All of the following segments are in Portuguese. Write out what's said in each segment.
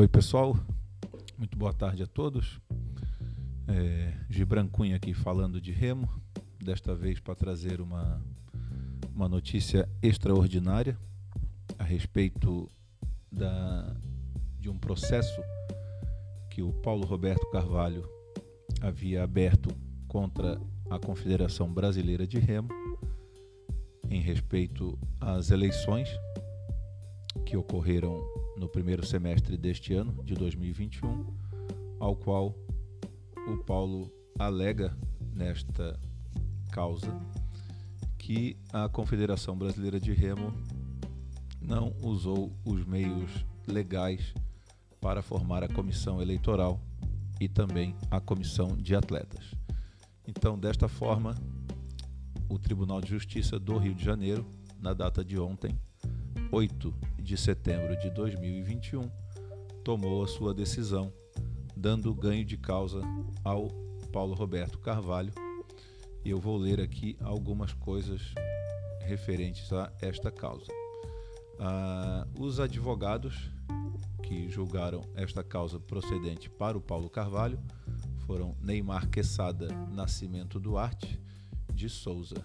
Oi, pessoal. Muito boa tarde a todos. É, Gibran Cunha aqui falando de remo, desta vez para trazer uma, uma notícia extraordinária a respeito da, de um processo que o Paulo Roberto Carvalho havia aberto contra a Confederação Brasileira de Remo em respeito às eleições que ocorreram no primeiro semestre deste ano, de 2021, ao qual o Paulo alega nesta causa que a Confederação Brasileira de Remo não usou os meios legais para formar a comissão eleitoral e também a comissão de atletas. Então, desta forma, o Tribunal de Justiça do Rio de Janeiro, na data de ontem, 8 de setembro de 2021, tomou a sua decisão, dando ganho de causa ao Paulo Roberto Carvalho. Eu vou ler aqui algumas coisas referentes a esta causa. Ah, os advogados que julgaram esta causa procedente para o Paulo Carvalho foram Neymar Quesada Nascimento Duarte de Souza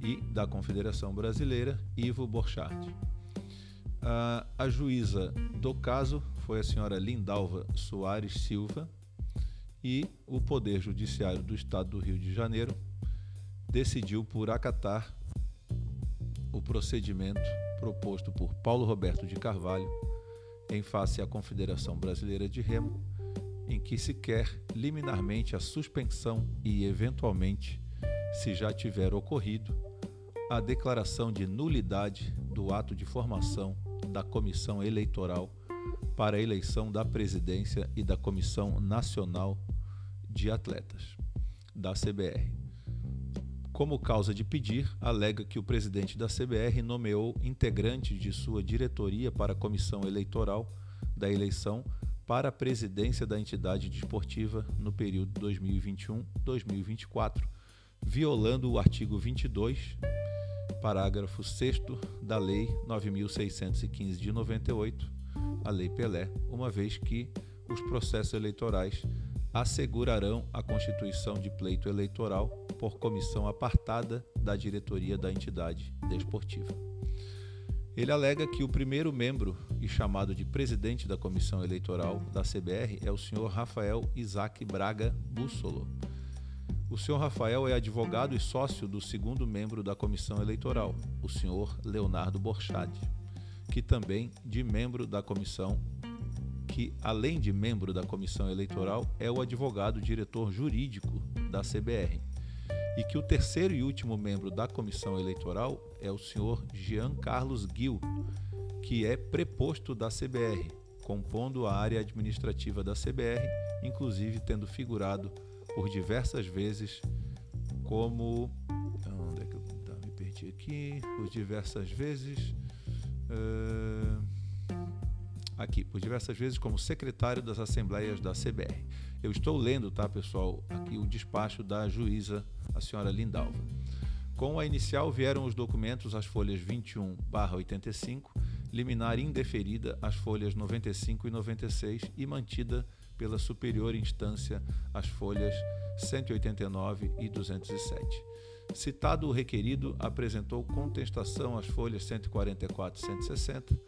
e da Confederação Brasileira Ivo Borchardt. A, a juíza do caso foi a senhora Lindalva Soares Silva e o Poder Judiciário do Estado do Rio de Janeiro decidiu por acatar o procedimento proposto por Paulo Roberto de Carvalho em face à Confederação Brasileira de Remo, em que se quer liminarmente a suspensão e, eventualmente, se já tiver ocorrido, a declaração de nulidade do ato de formação da Comissão Eleitoral para a eleição da presidência e da Comissão Nacional de Atletas, da CBR. Como causa de pedir, alega que o presidente da CBR nomeou integrantes de sua diretoria para a comissão eleitoral da eleição para a presidência da entidade desportiva no período 2021-2024, violando o artigo 22 parágrafo 6 da Lei 9615 de 98, a Lei Pelé, uma vez que os processos eleitorais assegurarão a constituição de pleito eleitoral por comissão apartada da diretoria da entidade desportiva. Ele alega que o primeiro membro e chamado de presidente da comissão eleitoral da CBR é o senhor Rafael Isaac Braga Bussolo o senhor Rafael é advogado e sócio do segundo membro da comissão eleitoral, o senhor Leonardo Borchad, que também de membro da comissão, que além de membro da comissão eleitoral é o advogado diretor jurídico da CBR, e que o terceiro e último membro da comissão eleitoral é o senhor Jean Carlos Gil, que é preposto da CBR, compondo a área administrativa da CBR, inclusive tendo figurado por diversas vezes como. Onde é que eu tá, me perdi aqui? Por diversas vezes. Uh, aqui, por diversas vezes como secretário das Assembleias da CBR. Eu estou lendo, tá, pessoal, aqui o despacho da juíza, a senhora Lindalva. Com a inicial vieram os documentos, as folhas 21/85, liminar indeferida as folhas 95 e 96 e mantida pela superior instância as folhas 189 e 207. Citado o requerido, apresentou contestação às folhas 144 e 160,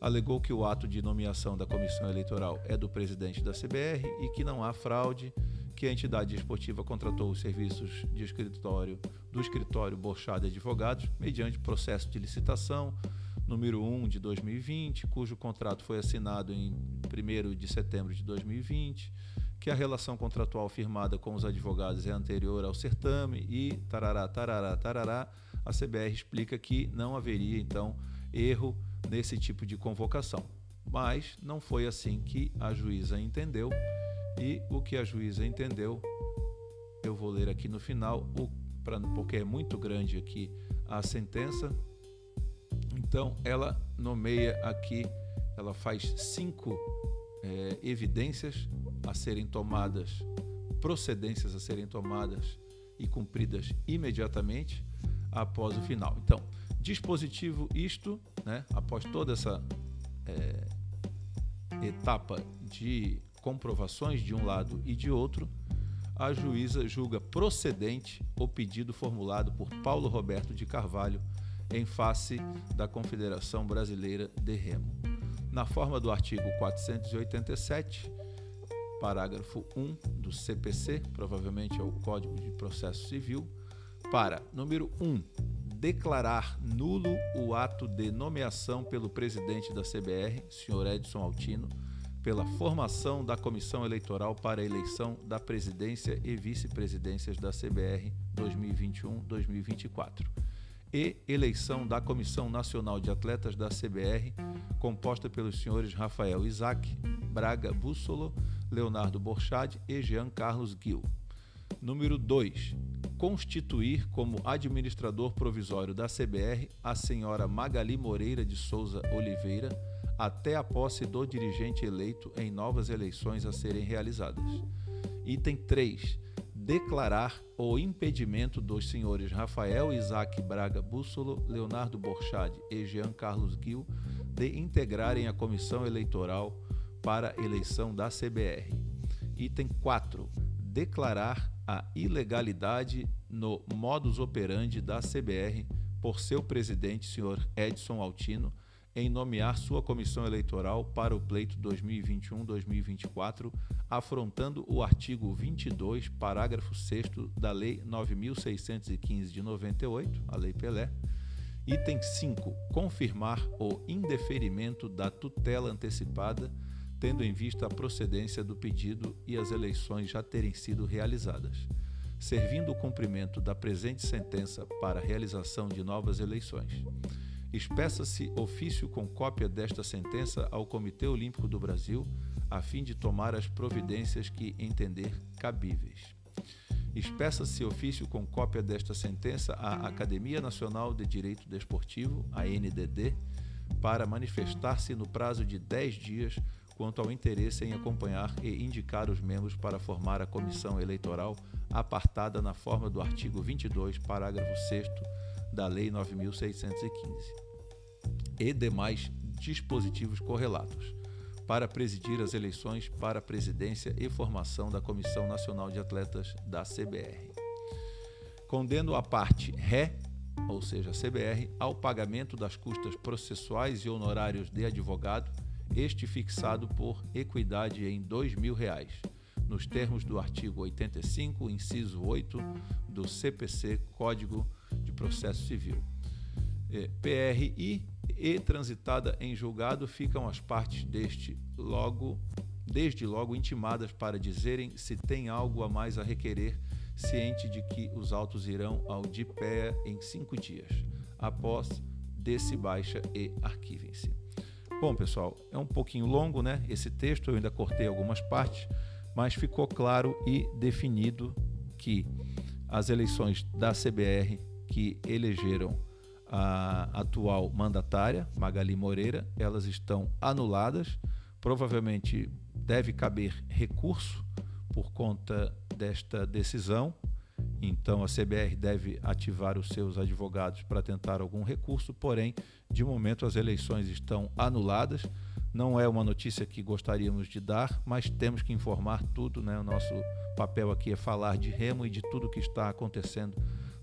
alegou que o ato de nomeação da comissão eleitoral é do presidente da CBR e que não há fraude, que a entidade esportiva contratou os serviços de escritório do escritório Borchado Advogados mediante processo de licitação número 1 de 2020, cujo contrato foi assinado em 1 de setembro de 2020, que a relação contratual firmada com os advogados é anterior ao certame e tarará, tarará, tarará, a CBR explica que não haveria então erro nesse tipo de convocação. Mas não foi assim que a juíza entendeu e o que a juíza entendeu, eu vou ler aqui no final, o, pra, porque é muito grande aqui a sentença, então, ela nomeia aqui, ela faz cinco é, evidências a serem tomadas, procedências a serem tomadas e cumpridas imediatamente após o final. Então, dispositivo isto, né, após toda essa é, etapa de comprovações de um lado e de outro, a juíza julga procedente o pedido formulado por Paulo Roberto de Carvalho em face da Confederação Brasileira de Remo. Na forma do artigo 487, parágrafo 1 do CPC, provavelmente é o Código de Processo Civil, para número 1, declarar nulo o ato de nomeação pelo presidente da CBR, senhor Edson Altino, pela formação da comissão eleitoral para a eleição da presidência e vice-presidências da CBR 2021-2024 e eleição da Comissão Nacional de Atletas da CBR, composta pelos senhores Rafael Isaac, Braga Bússolo, Leonardo Borchad e Jean Carlos Gil. Número 2. Constituir como administrador provisório da CBR a senhora Magali Moreira de Souza Oliveira até a posse do dirigente eleito em novas eleições a serem realizadas. Item 3 declarar o impedimento dos senhores Rafael Isaac Braga Bússolo, Leonardo Borchad e Jean Carlos Gil de integrarem a comissão eleitoral para eleição da CBR. Item 4. Declarar a ilegalidade no modus operandi da CBR por seu presidente, senhor Edson Altino, em nomear sua comissão eleitoral para o pleito 2021-2024, afrontando o artigo 22, parágrafo 6 da Lei 9615 de 98, a Lei Pelé. Item 5. Confirmar o indeferimento da tutela antecipada, tendo em vista a procedência do pedido e as eleições já terem sido realizadas, servindo o cumprimento da presente sentença para a realização de novas eleições. Espeça-se ofício com cópia desta sentença ao Comitê Olímpico do Brasil, a fim de tomar as providências que entender cabíveis. Espeça-se ofício com cópia desta sentença à Academia Nacional de Direito Desportivo, a NDD, para manifestar-se no prazo de 10 dias quanto ao interesse em acompanhar e indicar os membros para formar a comissão eleitoral apartada na forma do artigo 22, parágrafo 6 da Lei 9615 e demais dispositivos correlatos para presidir as eleições para a presidência e formação da Comissão Nacional de Atletas da CBR. Condeno a parte ré, ou seja, a CBR, ao pagamento das custas processuais e honorários de advogado, este fixado por equidade em 2 mil reais, nos termos do artigo 85, inciso 8 do CPC, Código de Processo Civil. É, PRI e transitada em julgado ficam as partes deste logo desde logo intimadas para dizerem se tem algo a mais a requerer, ciente de que os autos irão ao de pé em cinco dias, após desse baixa e arquivem-se. Bom, pessoal, é um pouquinho longo, né? Esse texto eu ainda cortei algumas partes, mas ficou claro e definido que as eleições da CBR que elegeram a atual mandatária, Magali Moreira, elas estão anuladas. Provavelmente deve caber recurso por conta desta decisão. Então a CBR deve ativar os seus advogados para tentar algum recurso, porém, de momento as eleições estão anuladas. Não é uma notícia que gostaríamos de dar, mas temos que informar tudo, né? O nosso papel aqui é falar de remo e de tudo que está acontecendo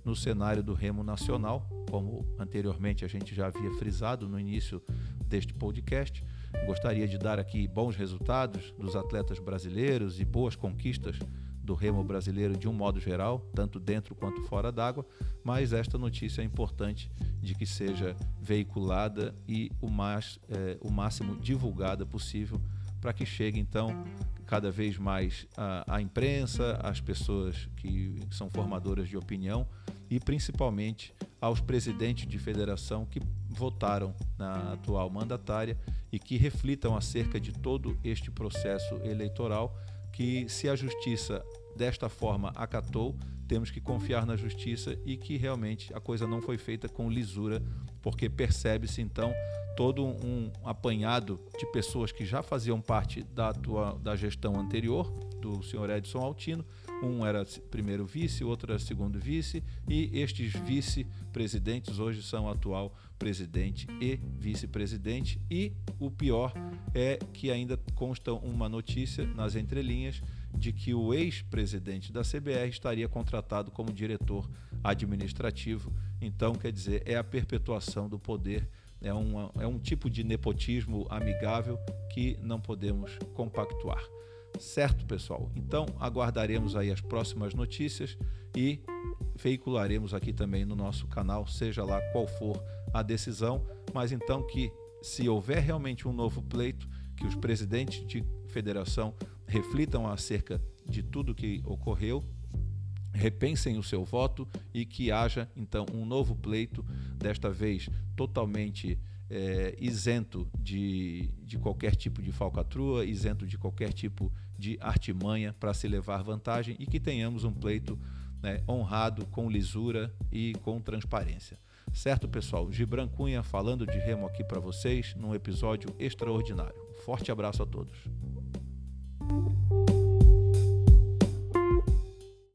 no cenário do remo nacional, como anteriormente a gente já havia frisado no início deste podcast. Gostaria de dar aqui bons resultados dos atletas brasileiros e boas conquistas do remo brasileiro de um modo geral, tanto dentro quanto fora d'água, mas esta notícia é importante de que seja veiculada e o, mais, é, o máximo divulgada possível para que chegue então cada vez mais à, imprensa, às pessoas que são formadoras de opinião e principalmente aos presidentes de federação que votaram na atual mandatária e que reflitam acerca de todo este processo eleitoral que se a justiça desta forma acatou, temos que confiar na justiça e que realmente a coisa não foi feita com lisura, porque percebe-se então todo um apanhado de pessoas que já faziam parte da, tua, da gestão anterior do senhor Edson Altino, Um era primeiro vice, outro era segundo vice, e estes vice-presidentes hoje são atual presidente e vice-presidente. E o pior é que ainda consta uma notícia nas entrelinhas de que o ex-presidente da CBR estaria contratado como diretor administrativo. Então, quer dizer, é a perpetuação do poder, é, é um tipo de nepotismo amigável que não podemos compactuar. Certo, pessoal? Então, aguardaremos aí as próximas notícias e veicularemos aqui também no nosso canal, seja lá qual for a decisão, mas então que se houver realmente um novo pleito, que os presidentes de federação reflitam acerca de tudo que ocorreu, repensem o seu voto e que haja então um novo pleito, desta vez totalmente é, isento de, de qualquer tipo de falcatrua, isento de qualquer tipo de artimanha para se levar vantagem e que tenhamos um pleito né, honrado, com lisura e com transparência. Certo, pessoal? Gibran Cunha falando de remo aqui para vocês num episódio extraordinário. Forte abraço a todos.